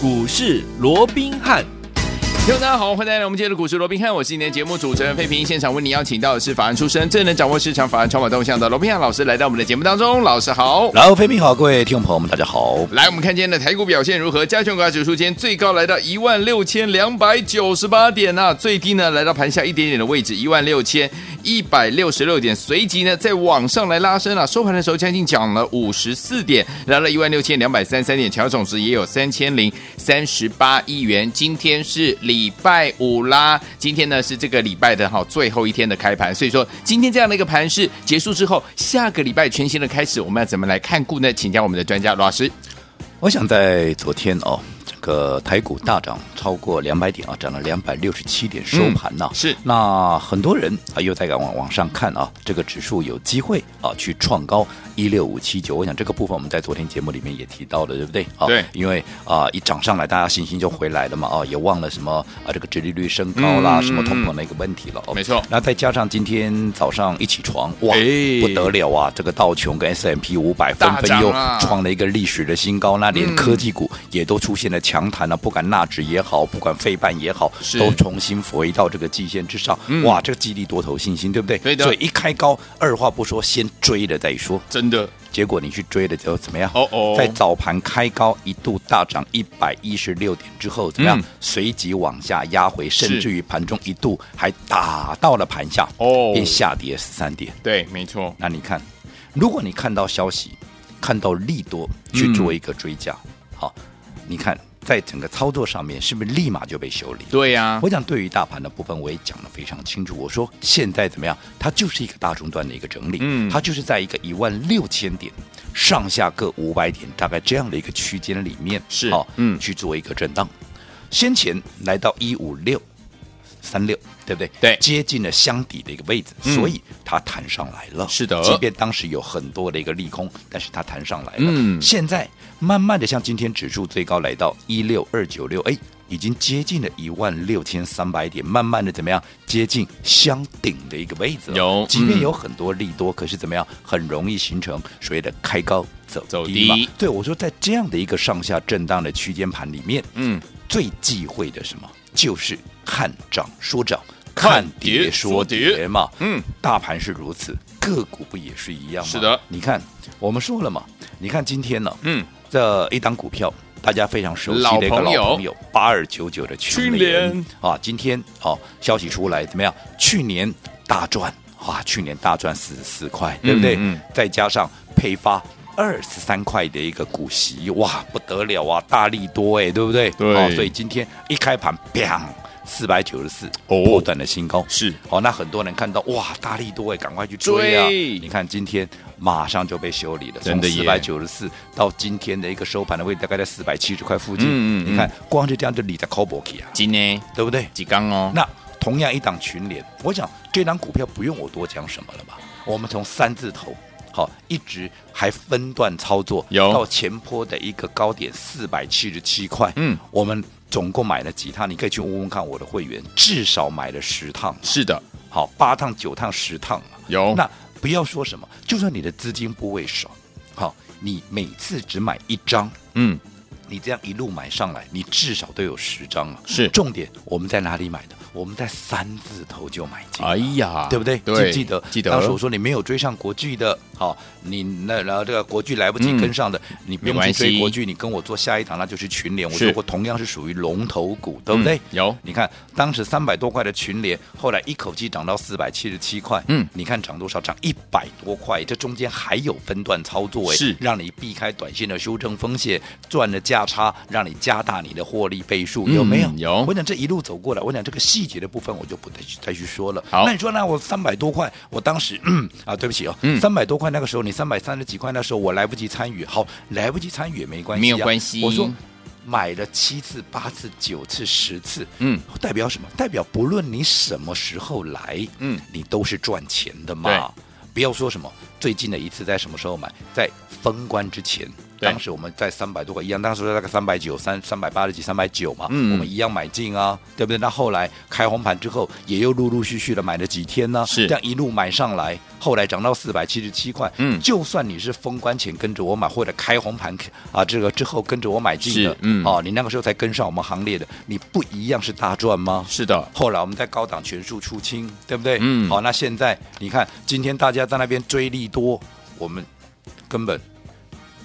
股市罗宾汉。听众大家好，欢迎来到我们今天的股市罗宾汉，我是今天的节目主持人费平。现场为你邀请到的是法案出身、最能掌握市场法案筹码动向的罗宾汉老师，来到我们的节目当中。老师好，然后费平好，各位听众朋友们，大家好。来，我们看今天的台股表现如何？加权股价指数今天最高来到一万六千两百九十八点呐、最低呢来到盘下一点点的位置一万六千一百六十六点，随即呢再往上来拉升了、收盘的时候将近涨了五十四点，来到一万六千两百三十三点，成交总值也有三千零三十八亿元。今天是礼拜五。啦，今天呢是这个礼拜的哈最后一天的开盘，所以说今天这样的一个盘势结束之后，下个礼拜全新的开始，我们要怎么来看顾呢？请教我们的专家罗老师。我想在昨天哦，个台股大涨超过两百点啊，涨了两百六十七点收盘呐、啊嗯。是，那很多人啊又在往往上看啊，这个指数有机会啊去创高。一六五七九，我想这个部分我们在昨天节目里面也提到了，对不对？啊对，因为啊、呃、一涨上来，大家信心就回来了嘛，啊也忘了什么啊这个殖利率升高啦，嗯、什么通膨的一个问题了。没错，那再加上今天早上一起床，哇，欸、不得了啊！这个道琼跟 S M P 五百纷纷又创了一个历史的新高，那连科技股也都出现了强弹了，不管纳指也好，不管费半也好，都重新回到这个季线之上。哇，这个激励多头信心，对不对？对的。所以一开高，二话不说，先追了再说。真的。结果你去追了之后怎么样？哦哦，在早盘开高一度大涨一百一十六点之后，怎么样？随即往下压回，甚至于盘中一度还打到了盘下，哦，便下跌十三点。对，没错。那你看，如果你看到消息，看到利多去做一个追加，好，你看。在整个操作上面，是不是立马就被修理？对呀、啊，我想对于大盘的部分，我也讲得非常清楚。我说现在怎么样？它就是一个大中段的一个整理，嗯，它就是在一个一万六千点上下各五百点，大概这样的一个区间里面，是好，嗯，去做一个震荡。先前来到一五六三六，对不对？对，接近了箱底的一个位置，嗯、所以它弹上来了。是的，即便当时有很多的一个利空，但是它弹上来了。嗯，现在。慢慢的，像今天指数最高来到一六二九六，哎，已经接近了一万六千三百点，慢慢的怎么样？接近箱顶的一个位置。有，即便有很多利多，可是怎么样？很容易形成所谓的开高走走低嘛。对，我说在这样的一个上下震荡的区间盘里面，嗯，最忌讳的什么？就是看涨说涨，看跌说跌嘛。嗯，大盘是如此，个股不也是一样吗？是的，你看，我们说了嘛，你看今天呢，嗯。这一档股票，大家非常熟悉的一个老朋友，八二九九的去年啊，今天好、哦、消息出来怎么样？去年大赚哇，去年大赚四十四块，对不对？嗯嗯、再加上配发二十三块的一个股息，哇，不得了啊，大力多哎，对不对？对、哦，所以今天一开盘，砰。四百九十四，破断的新高是好、哦，那很多人看到哇，大力多哎，赶快去追啊！你看今天马上就被修理了，从四百九十四到今天的一个收盘的位置，大概在四百七十块附近。嗯，嗯嗯，你看光是这样就理在 couple 啊，今天对不对？几刚哦？那同样一档群联，我想这档股票不用我多讲什么了吧？我们从三字头好一直还分段操作，有到前坡的一个高点四百七十七块。嗯，我们。总共买了几趟？你可以去问问看我的会员，至少买了十趟。是的，好，八趟、九趟、十趟有。那不要说什么，就算你的资金部位少，好，你每次只买一张，嗯，你这样一路买上来，你至少都有十张了。是，重点我们在哪里买的？我们在三字头就买进，哎呀，对不对？对，记得记得。当时我说你没有追上国巨的，好，你那然后这个国巨来不及跟上的，嗯、你不用去追国巨，你跟我做下一档，那就是群联。我说过同样是属于龙头股，对不对？嗯、有，你看当时三百多块的群联，后来一口气涨到四百七十七块，嗯，你看涨多少？涨一百多块，这中间还有分段操作，哎，是让你避开短线的修正风险，赚了价差，让你加大你的获利倍数，有没有？有。我讲这一路走过来，我讲这个细节的部分，我就。不再去再去说了。好，那你说那我三百多块，我当时嗯啊，对不起哦，三百、嗯、多块那个时候你三百三十几块那时候我来不及参与，好，来不及参与也没关系、啊，没有关系。我说买了七次、八次、九次、十次，嗯，代表什么？代表不论你什么时候来，嗯，你都是赚钱的嘛。对不要说什么最近的一次在什么时候买，在封关之前。对。当时我们在三百多块一样，当时大概三百九、三三百八十几、三百九嘛，嗯。我们一样买进啊，对不对？那后来开红盘之后，也又陆陆续续的买了几天呢，是。这样一路买上来，后来涨到四百七十七块，嗯。就算你是封关前跟着我买，或者开红盘啊，这个之后跟着我买进的，嗯。哦，你那个时候才跟上我们行列的，你不一样是大赚吗？是的，后来我们在高档全数出清，对不对？嗯。好，那现在你看，今天大家在那边追利多，我们根本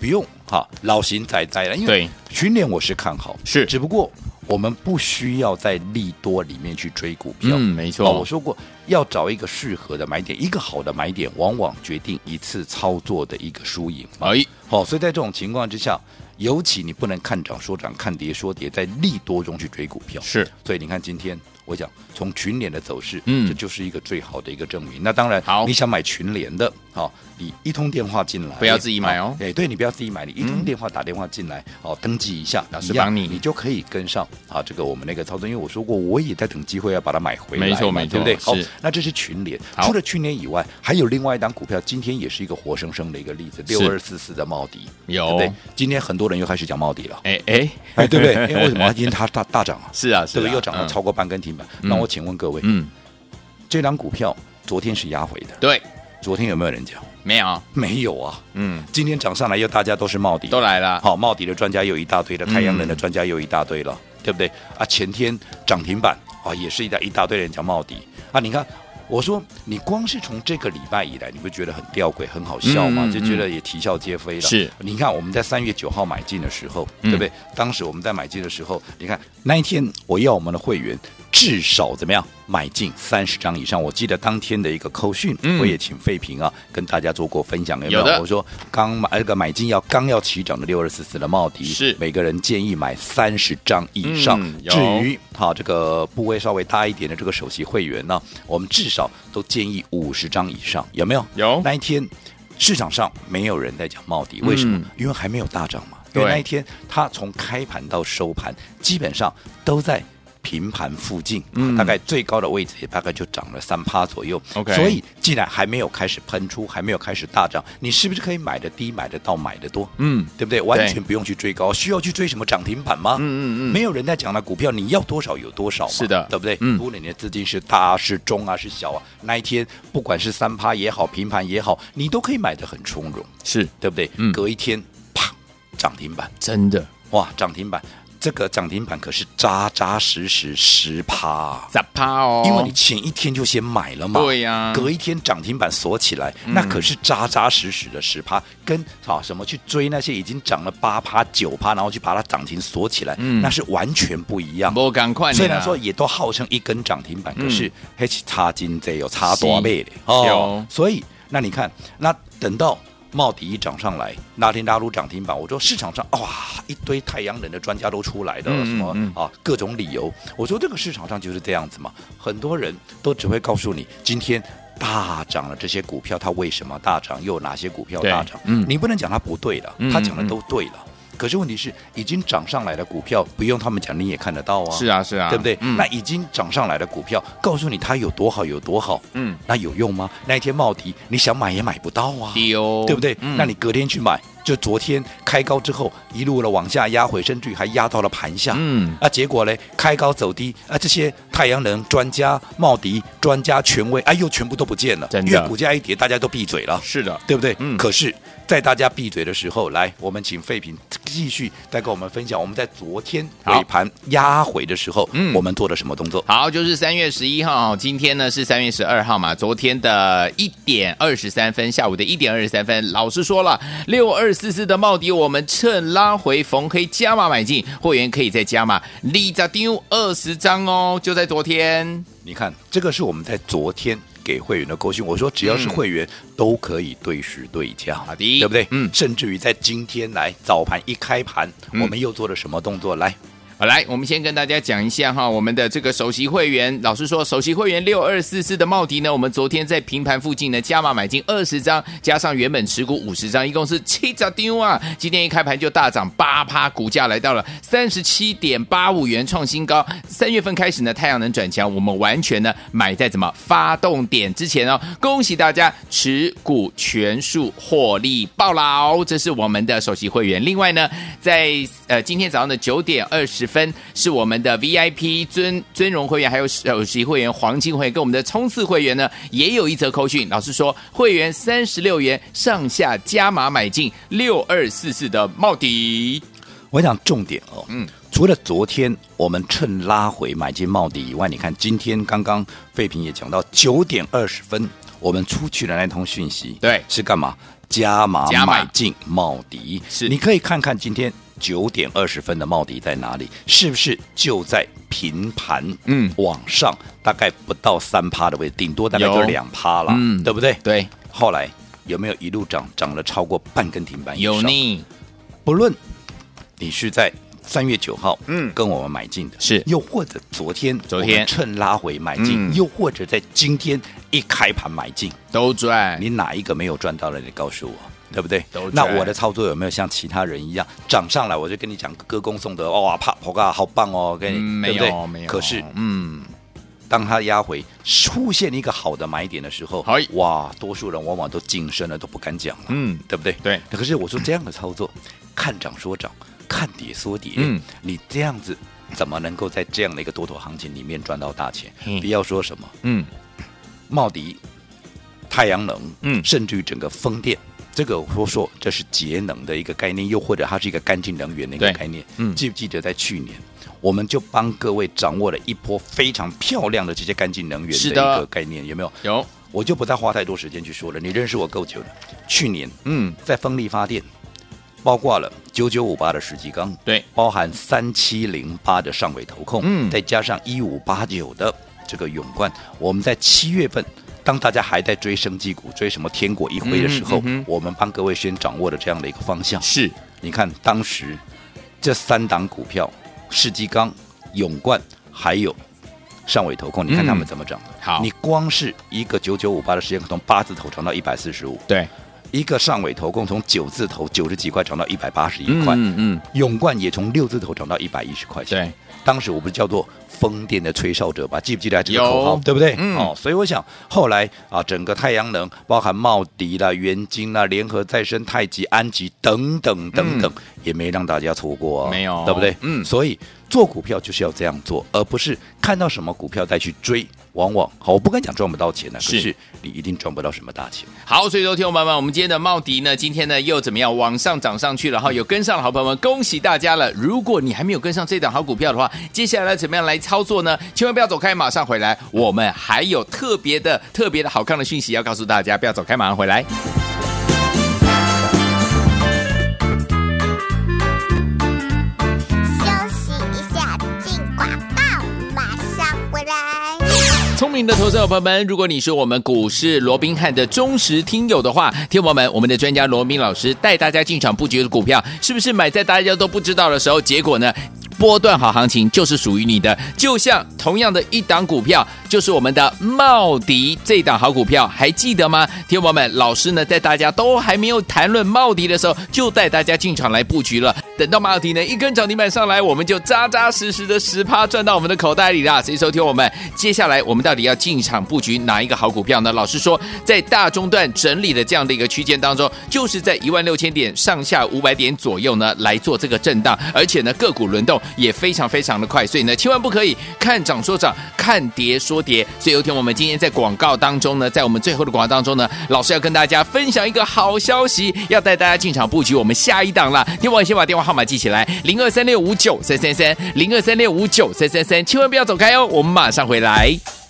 不用哈老型仔仔了，因为对群联我是看好，是只不过我们不需要在利多里面去追股票。嗯，没错，哦，我说过要找一个适合的买点，一个好的买点，往往决定一次操作的一个输赢。哎，好、所以在这种情况之下，尤其你不能看涨说涨，看跌说跌，在利多中去追股票。是所以你看今天我讲从群联的走势，嗯这就是一个最好的一个证明。那当然，好你想买群联的，好、你一通电话进来，不要自己买哦哎，对你不要自己买，你一通电话打电话进来，哦，登记一下，老师帮你你就可以跟上啊，这个我们那个操作。因为我说过，我也在等机会要把它买回来，没错没错对不对？好是，那这是群联。除了群联以外，还有另外一档股票，今天也是一个活生生的一个例子，是六二四四的茂迪，有对？今天很多人又开始讲茂迪了，哎哎哎，对不对？因 为为什么今天它大大涨啊？是啊，是啊，对不对？又涨了嗯超过半根停板。嗯那我请问各位，嗯，这档股票昨天是压回的，对，昨天有没有人讲？没有，没有啊。嗯，今天涨上来又大家都是茂迪，都来了，好，茂迪的专家又一大堆了，嗯太阳能的专家又一大堆了，对不对？啊，前天涨停板啊，也是一大一大堆人讲茂迪啊。你看，我说你光是从这个礼拜以来，你不觉得很吊诡、很好笑吗？就觉得也啼笑皆非了。是，你看我们在三月九号买进的时候，嗯对不对？当时我们在买进的时候，你看那一天我要我们的会员至少怎么样买进三十张以上。我记得当天的一个扣讯，嗯我也请费平啊跟大家做过分享，有没有？我说刚买那个买进要刚要起涨的六二四四的茂迪，是每个人建议买三十张以上。嗯至于好这个部位稍微大一点的这个首席会员呢，我们至少都建议五十张以上，有没有？有那一天市场上没有人在讲茂迪，为什么？嗯因为还没有大涨嘛。对因为那一天它从开盘到收盘，基本上都在平盘附近，嗯。大概最高的位置也大概就涨了三趴左右。OK 所以既然还没有开始喷出，还没有开始大涨，你是不是可以买的低，买得到，买得多？嗯，对不对？完全不用去追高，需要去追什么涨停板吗？嗯嗯嗯。没有人在讲的股票，你要多少有多少嘛，是的。对不对？嗯。无论你的资金是大是中啊是小啊，那一天不管是三趴也好，平盘也好，你都可以买的很从容，是。对不对？嗯。隔一天啪涨停板，真的，哇，涨停板，这个涨停板可是扎扎实实十趴十。趴哦？因为你前一天就先买了嘛，对呀隔一天涨停板锁起来，嗯那可是扎扎实实的十趴，跟啊什么去追那些已经涨了八趴九趴，然后去把它涨停锁起来，嗯那是完全不一样。不赶快，虽然说也都号称一根涨停板，嗯可是还是差金这有差多倍的哦所以那你看，那等到。茂迪一涨上来，拉天大陆涨停板，我说市场上哇一堆太阳能的专家都出来了，嗯什么嗯。啊各种理由，我说这个市场上就是这样子嘛，很多人都只会告诉你今天大涨了这些股票它为什么大涨，又有哪些股票大涨，嗯。你不能讲它不对了，嗯他讲的都对了。可是问题是，已经涨上来的股票，不用他们讲，你也看得到啊。是啊是啊，对不对？嗯那已经涨上来的股票，告诉你它有多好有多好，嗯，那有用吗？那一天茂迪，你想买也买不到啊，丢，对不对？嗯那你隔天去买，就昨天开高之后，一路的往下压回，甚至于还压到了盘下，嗯啊，结果呢，开高走低，啊，这些太阳能专家、茂迪专家权威，哎，又全部都不见了，因为股价一跌，大家都闭嘴了。是的，对不对？嗯可是，在大家闭嘴的时候，来，我们请废品继续再跟我们分享，我们在昨天尾盘压回的时候，嗯我们做了什么动作？好，就是三月十一号，今天呢是三月十二号嘛。昨天的一点二十三分，下午的一点二十三分，老师说了，六二四四的茂迪，我们趁拉回逢黑加码买进，会员可以再加码，立扎丢二十张哦，就在昨天。你看，这个是我们在昨天给会员的勾讯，我说只要是会员、都可以对时对价，好的对不对？嗯甚至于在今天来早盘一开盘，嗯我们又做了什么动作？来，来，我们先跟大家讲一下哈，我们的这个首席会员，老实说，首席会员六二四四的茂迪呢，我们昨天在平盘附近呢加码买进二十张，加上原本持股五十张，一共是七十丢啊。今天一开盘就大涨八趴，股价来到了三十七点八五元，创新高。三月份开始呢，太阳能转强，我们完全呢买在怎么发动点之前哦，恭喜大家持股全数获利爆牢，这是我们的首席会员。另外呢，在呃今天早上的九点二十分，是我们的 VIP 尊尊荣会员，还有首席会员黄金会员跟我们的冲刺会员呢，也有一则扣讯。老师说，会员三十六元上下加码买进六二四四的茂迪。我想重点哦，嗯，除了昨天我们趁拉回买进茂迪以外，你看今天刚刚费平也讲到九点二十分，我们出去的那通讯息，对，是干嘛？加码买进茂迪，是你可以看看今天九点二十分的茂迪在哪里，是不是就在平盘？嗯，往上大概不到三趴的位置，顶多大概就两趴了，嗯，对不对？对。后来有没有一路涨，涨了超过半根停板以上？有呢。不论你是在三月九号，嗯，跟我们买进的，是，又或者昨天，昨天趁拉回买进，嗯，又或者在今天。一开盘买进都赚，你哪一个没有赚到了？你告诉我，对不对？那我的操作有没有像其他人一样涨上来？我就跟你讲歌功颂德，哇啪，好嘎，好棒哦，跟你、嗯、对不对？没有，没有。可是，嗯，当它压回出现一个好的买点的时候，好，哇，多数人往往都谨慎了，都不敢讲了，嗯，对不对？对。可是我说这样的操作，看涨说涨，看跌说跌，嗯，你这样子怎么能够在这样的一个多头行情里面赚到大钱？嗯、不要说什么，嗯，茂迪。太阳能，嗯，甚至于整个风电，这个我说这是节能的一个概念，又或者它是一个干净能源的一个概念。嗯，记不记得在去年，我们就帮各位掌握了一波非常漂亮的这些干净能源的一个概念，有没有？有，我就不再花太多时间去说了。你认识我够久了。去年，嗯，在风力发电，包括了九九五八的世纪钢，对，包含三七零八的上尾投控，嗯，再加上一五八九的这个永冠，我们在七月份。当大家还在追生技股、追什么天国一辉的时候，嗯嗯、我们帮各位先掌握了这样的一个方向。是，你看当时这三档股票，世纪钢、永冠还有上尾投控，你看他们怎么涨、嗯？好，你光是一个九九五八的时间，从八字头涨到一百四十五。对，一个上尾投控从九字头九十几块涨到一百八十一块。嗯嗯，永冠也从六字头涨到一百一十块钱。对。当时我不是叫做风电的吹哨者吧？记不记得这个口号？对不对？嗯、哦，所以我想后来啊，整个太阳能，包含茂迪啦、元晶啦、联合再生、太极、安吉等等等等，嗯、也没让大家错过、啊，没有，对不对？嗯，所以做股票就是要这样做，而不是看到什么股票再去追。往往好，我不敢讲赚不到钱呢，可是你一定赚不到什么大钱。好，所以说听众朋友们，我们今天的茂迪呢，今天呢又怎么样往上涨上去了哈？有跟上的好朋友们，恭喜大家了！如果你还没有跟上这档好股票的话，接下来怎么样来操作呢？千万不要走开，马上回来，我们还有特别的、特别的好看的讯息要告诉大家，不要走开，马上回来。明的投资者朋友们，如果你是我们股市罗宾汉的忠实听友的话，听友们，我们的专家罗宾老师带大家进场布局的股票，是不是买在大家都不知道的时候？结果呢？波段好行情就是属于你的，就像同样的一档股票，就是我们的茂迪这档好股票，还记得吗？听友们，老师呢在大家都还没有谈论茂迪的时候，就带大家进场来布局了。等到茂迪呢一根涨停板上来，我们就扎扎实实的十趴赚到我们的口袋里啦。所以收听我们，接下来我们到底要进场布局哪一个好股票呢？老师说，在大中段整理的这样的一个区间当中，就是在一万六千点上下五百点左右呢来做这个震荡，而且呢个股轮动。也非常非常的快，所以呢，千万不可以看涨说涨，看跌说跌。所以有天我们今天在广告当中呢，在我们最后的广告当中呢，老师要跟大家分享一个好消息，要带大家进场布局我们下一档了。听我先把电话号码记起来，零二三六五九三三三，零二三六五九三三三，千万不要走开哦，我们马上回来。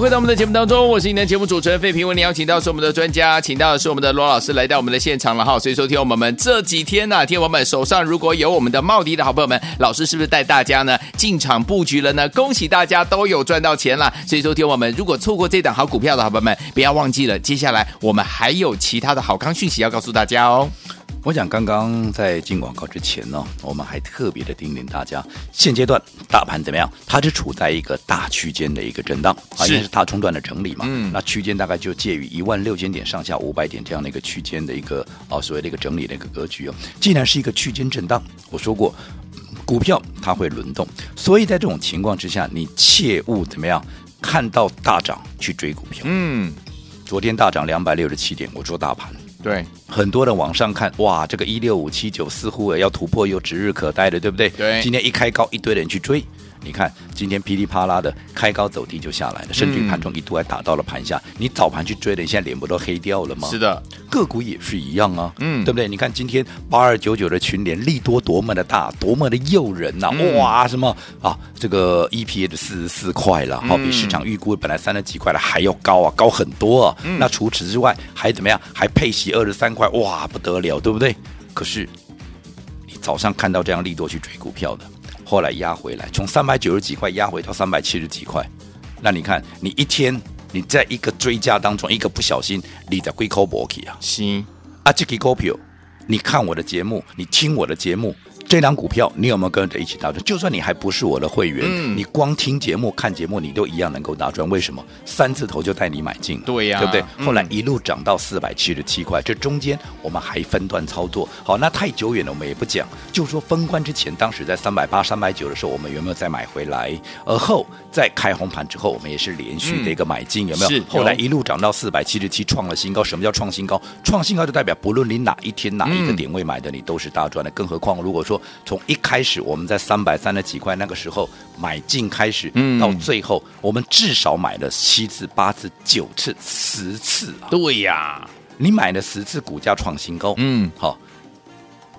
回到我们的节目当中，我是你的节目主持人费平。为你邀请到是我们的专家，请到的是我们的罗老师来到我们的现场了哈。所以说，听我们这几天呢、啊，听我们手上如果有我们的茂迪的好朋友们，老师是不是带大家呢进场布局了呢？恭喜大家都有赚到钱了。所以说，听我们如果错过这档好股票的好朋友们，不要忘记了，接下来我们还有其他的好康讯息要告诉大家哦。我想刚刚在进广告之前呢，我们还特别的叮咛大家，现阶段大盘怎么样？它是处在一个大区间的一个震荡，啊，因为是大冲段的整理嘛。嗯，那区间大概就介于一万六千点上下五百点这样的一个区间的一个啊所谓的一个整理的一个格局哦。既然是一个区间震荡，我说过，股票它会轮动，所以在这种情况之下，你切勿怎么样？看到大涨去追股票。嗯，昨天大涨两百六十七点，我说大盘。对，很多人往上看，哇，这个一六五七九似乎要突破，又指日可待的，对不对？对，今天一开高，一堆人去追。你看，今天噼里啪啦的开高走低就下来了，甚至于盘中一度还打到了盘下。嗯、你早盘去追的，你现在脸不都黑掉了吗？是的，个股也是一样啊，嗯，对不对？你看今天八二九九的群联利多多么的大，多么的诱人呐、啊！嗯、哇，什么啊？这个 EPS 的四十四块了，好、嗯、比市场预估本来三十几块的还要高啊，高很多啊。嗯、那除此之外还怎么样？还配息二十三块，哇，不得了，对不对？可是你早上看到这样利多去追股票的。后来压回来，从三百九十几块压回到三百七十几块，那你看，你一天你在一个追加当中，一个不小心，你在龟壳搏起啊！是啊，这个股票，你看我的节目，你听我的节目。这档股票你有没有跟着一起大赚？就算你还不是我的会员，嗯、你光听节目、看节目，你都一样能够大赚。为什么？三字头就带你买进，对呀、啊，对不对？嗯、后来一路涨到四百七十七块，这中间我们还分段操作。好，那太久远了，我们也不讲。就说封关之前，当时在三百八、三百九的时候，我们有没有再买回来？而后在开红盘之后，我们也是连续的一个买进，嗯、有没有？是后来一路涨到四百七十七，创了新高。什么叫创新高？创新高就代表不论你哪一天哪一个点位买的，嗯、你都是大赚的。更何况如果说从一开开始我们在三百三十几块那个时候买进开始，嗯，到最后我们至少买了七次、八次、九次、十次啊！对呀，你买了十次，股价创新高，嗯，好，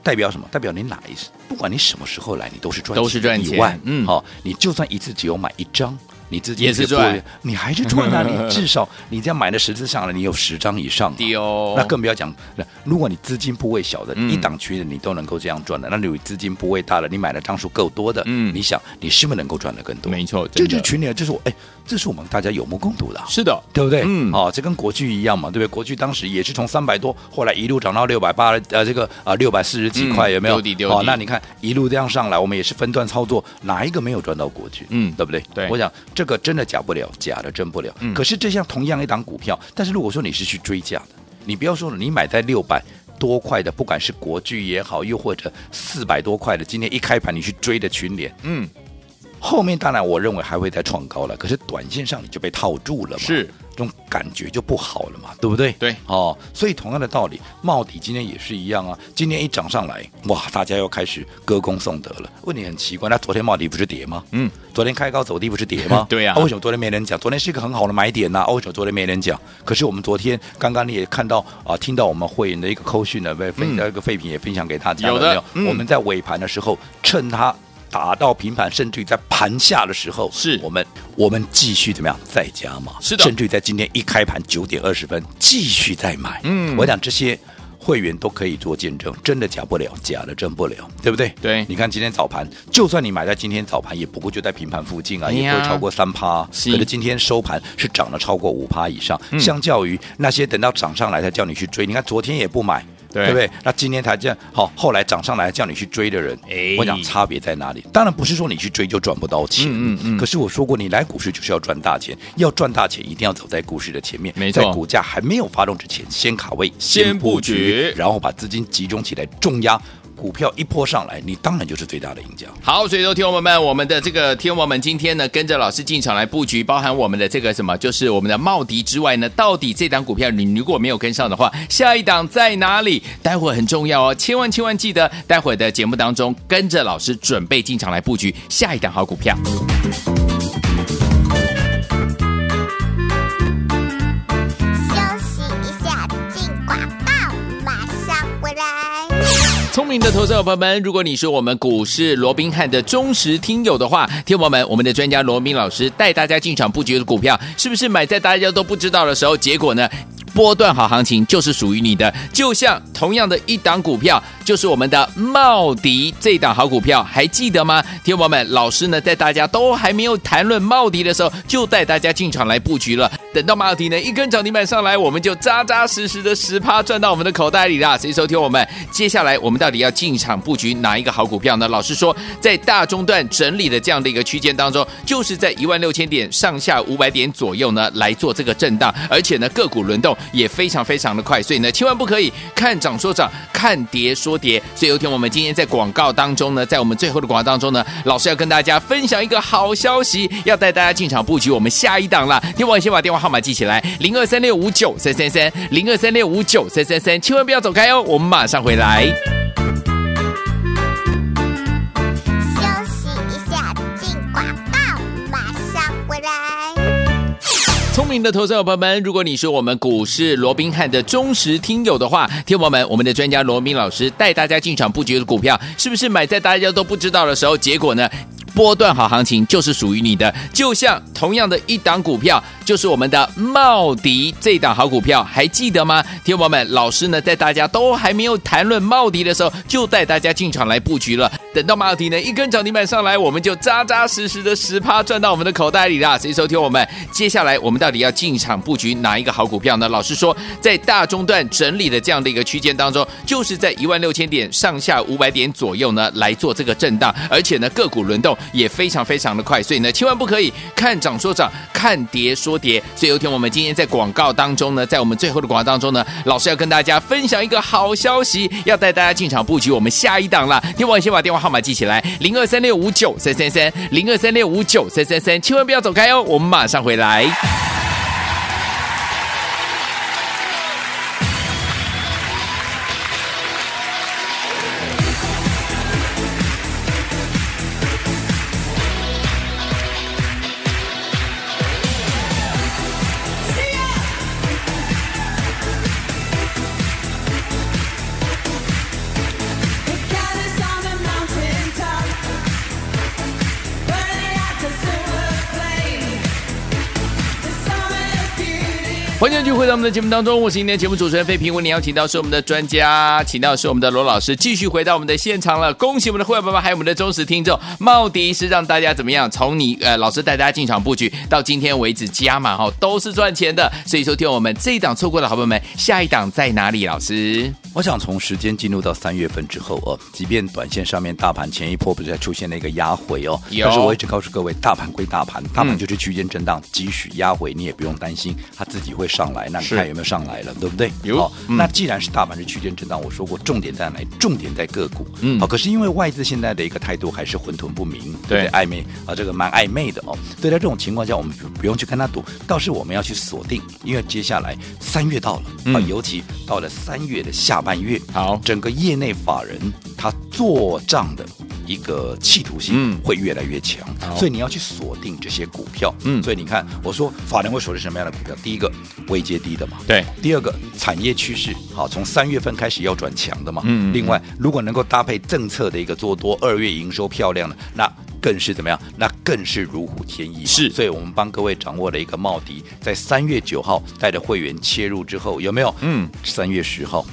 代表什么？代表你哪一次，不管你什么时候来，你都是赚，都是赚钱。以外，嗯，好，你就算一次只有买一张。你自己也是赚，你还是赚啊！你至少你这样买的十次上来，你有十张以上，那更不要讲。如果你资金部位小的，一档区的你都能够这样赚的，那你资金部位大的，你买的张数够多的，嗯，你想你是不是能够赚的更多？没错，这就是群里，这是我哎，这是我们大家有目共睹的，是的，对不对？嗯，哦，这跟国巨一样嘛，对不对？国巨当时也是从三百多，后来一路涨到六百八，呃，这个啊六百四十几块，有没有？哦，那你看一路这样上来，我们也是分段操作，哪一个没有赚到国巨？嗯，对不对？对，我想这个真的假不了。假的真不了，可是这像同样一档股票，但是如果说你是去追价的，你不要说了，你买在六百多块的，不管是国巨也好，又或者四百多块的，今天一开盘你去追的群联，嗯，后面当然我认为还会再创高了，可是短线上你就被套住了嘛，是。这种感觉就不好了嘛，对不对？对，哦，所以同样的道理，茂迪今天也是一样啊。今天一涨上来，哇，大家又开始歌功颂德了。问题很奇怪，那昨天茂迪不是跌吗？嗯，昨天开高走低不是跌吗？对呀、啊。为什么昨天没人讲？昨天是一个很好的买点呐、啊。为什么昨天没人讲？可是我们昨天刚刚你也看到啊，听到我们会员的一个扣讯呢，被分一个废品也分享给大家了没有？我们在尾盘的时候，趁它。打到平盘，甚至于在盘下的时候，是我们我们继续怎么样再加码？是的，甚至于在今天一开盘九点二十分继续再买。嗯，我想这些会员都可以做见证，真的假不了，假的真不了，对不对？对，你看今天早盘，就算你买在今天早盘，也不过就在平盘附近啊，哎、也不会超过三趴。是可是今天收盘是涨了超过五趴以上，嗯、相较于那些等到涨上来才叫你去追，你看昨天也不买。对，对不对？那今天才这样好，后来涨上来叫你去追的人，哎，我讲差别在哪里？当然不是说你去追就赚不到钱，嗯嗯。嗯，可是我说过，你来股市就是要赚大钱，要赚大钱一定要走在股市的前面，没错。在股价还没有发动之前，先卡位，先布局，然后把资金集中起来重压。股票一波上来，你当然就是最大的赢家。好，所以说，听友们，我们的这个天王们今天呢，跟着老师进场来布局，包含我们的这个什么，就是我们的茂迪之外呢，到底这档股票你如果没有跟上的话，下一档在哪里？待会很重要哦，千万千万记得，待会的节目当中跟着老师准备进场来布局下一档好股票。聪明的投资者朋友们，如果你是我们股市罗宾汉的忠实听友的话，听友们，我们的专家罗宾老师带大家进场布局的股票，是不是买在大家都不知道的时候？结果呢？波段好行情就是属于你的，就像同样的一档股票，就是我们的茂迪这档好股票，还记得吗？听友们，老师呢在大家都还没有谈论茂迪的时候，就带大家进场来布局了。等到茂迪呢一根涨停板上来，我们就扎扎实实的十趴赚到我们的口袋里啦。所以收听我们，接下来我们到底要进场布局哪一个好股票呢？老师说，在大中段整理的这样的一个区间当中，就是在一万六千点上下五百点左右呢来做这个震荡，而且呢个股轮动。也非常非常的快，所以呢，千万不可以看涨说涨，看跌说跌。所以有天我们今天在广告当中呢，在我们最后的广告当中呢，老师要跟大家分享一个好消息，要带大家进场布局我们下一档了。听我先把电话号码记起来，零二三六五九三三三，零二三六五九三三三，千万不要走开哦，我们马上回来。明的投资者朋友们，如果你是我们股市罗宾汉的忠实听友的话，听友们，我们的专家罗宾老师带大家进场布局的股票，是不是买在大家都不知道的时候？结果呢？波段好行情就是属于你的，就像同样的一档股票，就是我们的茂迪这档好股票，还记得吗？听友们，老师呢在大家都还没有谈论茂迪的时候，就带大家进场来布局了。等到茂迪呢一根涨停板上来，我们就扎扎实实的十趴赚到我们的口袋里啦。所以收听我们，接下来我们到底要进场布局哪一个好股票呢？老师说，在大中段整理的这样的一个区间当中，就是在一万六千点上下五百点左右呢来做这个震荡，而且呢个股轮动。也非常非常的快，所以呢，千万不可以看涨说涨，看跌说跌。所以有天我们今天在广告当中呢，在我们最后的广告当中呢，老师要跟大家分享一个好消息，要带大家进场布局我们下一档了。听我先把电话号码记起来，零二三六五九三三三，零二三六五九三三三，千万不要走开哦，我们马上回来。欢迎继续回到我们的节目当中，我是今天节目主持人费平。为您邀请到是我们的专家，请到是我们的罗老师，继续回到我们的现场了。恭喜我们的会员爸爸，还有我们的忠实听众。茂迪是让大家怎么样？从你呃老师带大家进场布局到今天为止加码哈，都是赚钱的。所以说，听我们这一档错过的好朋友们，下一档在哪里？老师，我想从时间进入到三月份之后哦，即便短线上面大盘前一波不是在出现了一个压回哦，有但是我一直告诉各位，大盘归大盘，大盘就是区间震荡，即使压回你也不用担心，它自己会。上来，那你看有没有上来了，对不对？有。好，那既然是大盘是区间震荡，我说过重点在哪里？重点在个股。嗯，好。可是因为外资现在的一个态度还是混沌不明，对，暧昧啊，这个蛮暧昧的哦。对，在这种情况下，我们不用去跟他赌，倒是我们要去锁定，因为接下来三月到了啊，尤其到了三月的下半月，好，整个业内法人他做账的。一个企图心会越来越强，嗯、所以你要去锁定这些股票。嗯，所以你看，我说法人会锁定什么样的股票？第一个位阶低的嘛，对。第二个产业趋势好，从三月份开始要转强的嘛。嗯。另外，如果能够搭配政策的一个做多，二月营收漂亮的，那更是怎么样？那更是如虎添翼。是。所以我们帮各位掌握了一个茂迪，在三月九号带着会员切入之后，有没有？嗯。三月十号。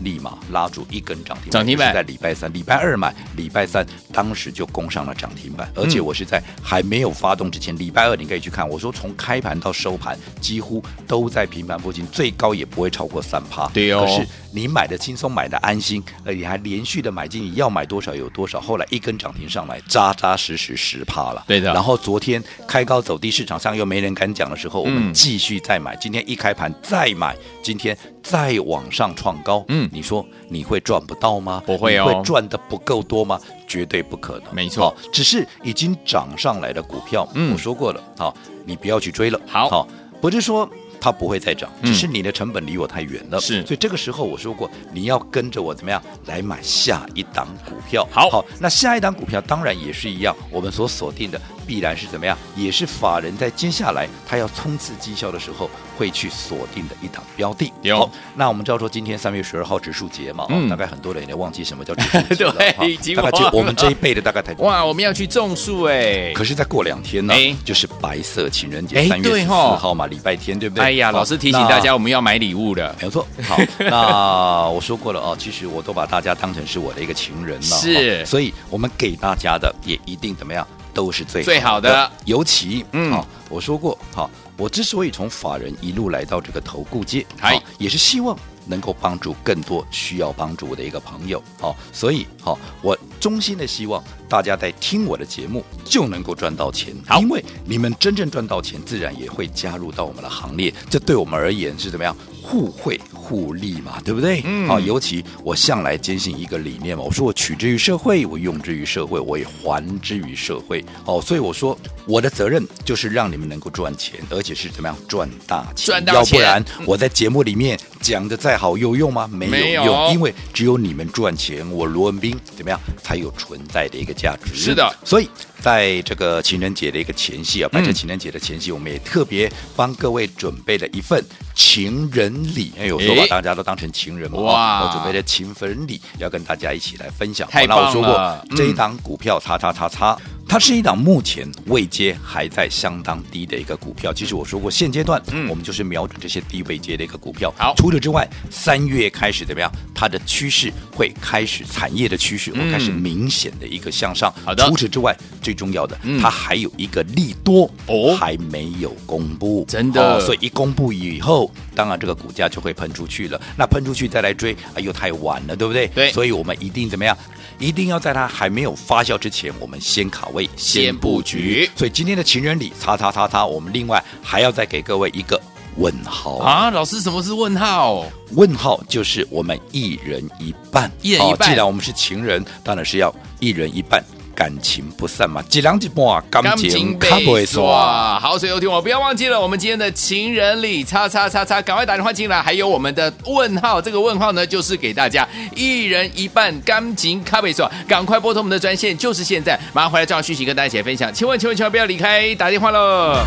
立马拉住一根涨停板，涨停板在礼拜三、礼拜二买，礼拜三当时就攻上了涨停板，而且我是在还没有发动之前，礼拜二你可以去看，我说从开盘到收盘几乎都在平盘附近，最高也不会超过三趴。对哦，可是你买的轻松，买的安心，而且还连续的买进，你要买多少有多少，后来一根涨停上来，扎扎实实十趴了。对的。然后昨天开高走低，市场上又没人敢讲的时候，我们继续再买，今天一开盘再买，今天再往上创高，嗯。你说你会赚不到吗？不会哦，会赚的不够多吗？绝对不可能。没错，只是已经涨上来的股票，嗯，我说过了，好，你不要去追了。好，好，不是说它不会再涨，只是你的成本离我太远了。是，所以这个时候我说过，你要跟着我怎么样来买下一档股票。好，好，那下一档股票当然也是一样，我们所锁定的。必然是怎么样？也是法人在接下来他要冲刺绩效的时候会去锁定的一档标的。有，好，那我们知道说今天三月十二号植树节嘛，嗯、大概很多人也忘记什么叫植树节了。对，大概就我们这一辈的大概才 哇，我们要去种树哎。可是再过两天呢，哎、就是白色情人节，三月十四号嘛，礼拜天，对不对？哎呀，老师提醒大家，我们要买礼物的，没有错。好，那我说过了哦，其实我都把大家当成是我的一个情人了，是，所以我们给大家的也一定怎么样？都是最最好的，尤其嗯、哦，我说过，好、哦，我之所以从法人一路来到这个投顾界，好、哦，也是希望能够帮助更多需要帮助的一个朋友，好、哦，所以好、哦，我衷心的希望大家在听我的节目就能够赚到钱，因为你们真正赚到钱，自然也会加入到我们的行列，这对我们而言是怎么样？互惠互利嘛，对不对？嗯，好，尤其我向来坚信一个理念嘛，我说我取之于社会，我用之于社会，我也还之于社会。哦，所以我说我的责任就是让你们能够赚钱，而且是怎么样赚大钱。赚大钱，要不然我在节目里面讲的再好有用吗？没有用，有因为只有你们赚钱，我罗文斌怎么样才有存在的一个价值。是的，所以。在这个情人节的一个前夕啊，白色情人节的前夕，我们也特别帮各位准备了一份情人礼。哎，有说把大家都当成情人嘛？哇！我准备了情人礼，要跟大家一起来分享。太棒了！那我说过，这一档股票，叉叉叉叉。它是一档目前位阶还在相当低的一个股票。其实我说过，现阶段嗯我们就是瞄准这些低位阶的一个股票。好，除此之外，三月开始怎么样？它的趋势会开始，产业的趋势会开始明显的一个向上。好的。除此之外，最重要的，它还有一个利多哦，还没有公布。真的。所以一公布以后，当然这个股价就会喷出去了。那喷出去再来追，哎呦，太晚了，对不对？对。所以我们一定怎么样？一定要在它还没有发酵之前，我们先卡位，先布局。所以今天的情人礼，叉叉叉叉，我们另外还要再给各位一个问号啊！老师，什么是问号？问号就是我们一人一半，一人一半。既然我们是情人，当然是要一人一半。感情不散嘛，几人一半，感情卡不会说。好，所以有听我不要忘记了，我们今天的情人礼，叉叉叉叉，赶快打电话进来。还有我们的问号，这个问号呢，就是给大家一人一半，感情卡不会说，赶快拨通我们的专线，就是现在，马上回来这样续息跟大家一起来分享。千万千万千万不要离开，打电话喽。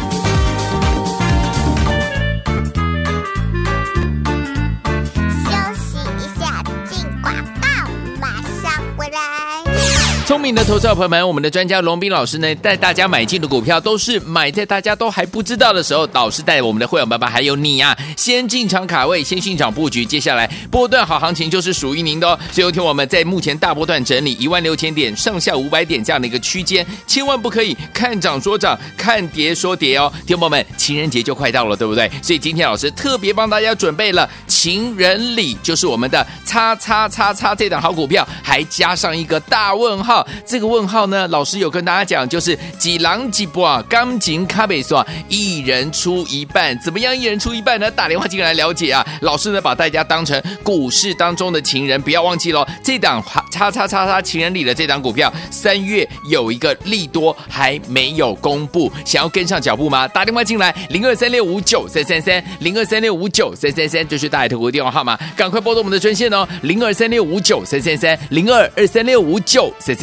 聪明的投资者朋友们，我们的专家龙斌老师呢，带大家买进的股票都是买在大家都还不知道的时候，导师带我们的会员爸爸还有你啊，先进场卡位，先进场布局，接下来波段好行情就是属于您的哦。所以听我们在目前大波段整理一万六千点上下五百点这样的一个区间，千万不可以看涨说涨，看跌说跌哦。听友们，情人节就快到了，对不对？所以今天老师特别帮大家准备了情人礼，就是我们的叉叉叉叉这档好股票，还加上一个大问号。这个问号呢，老师有跟大家讲，就是几狼几波啊，钢琴卡贝说一人出一半，怎么样？一人出一半呢？打电话进来了解啊。老师呢，把大家当成股市当中的情人，不要忘记喽。这档叉叉叉叉情人里的这档股票，三月有一个利多还没有公布，想要跟上脚步吗？打电话进来，零二三六五九三三三，零二三六五九三三三，就是大爱投顾的电话号码，赶快拨动我们的专线哦，零二三六五九三三三，零二二三六五九三三。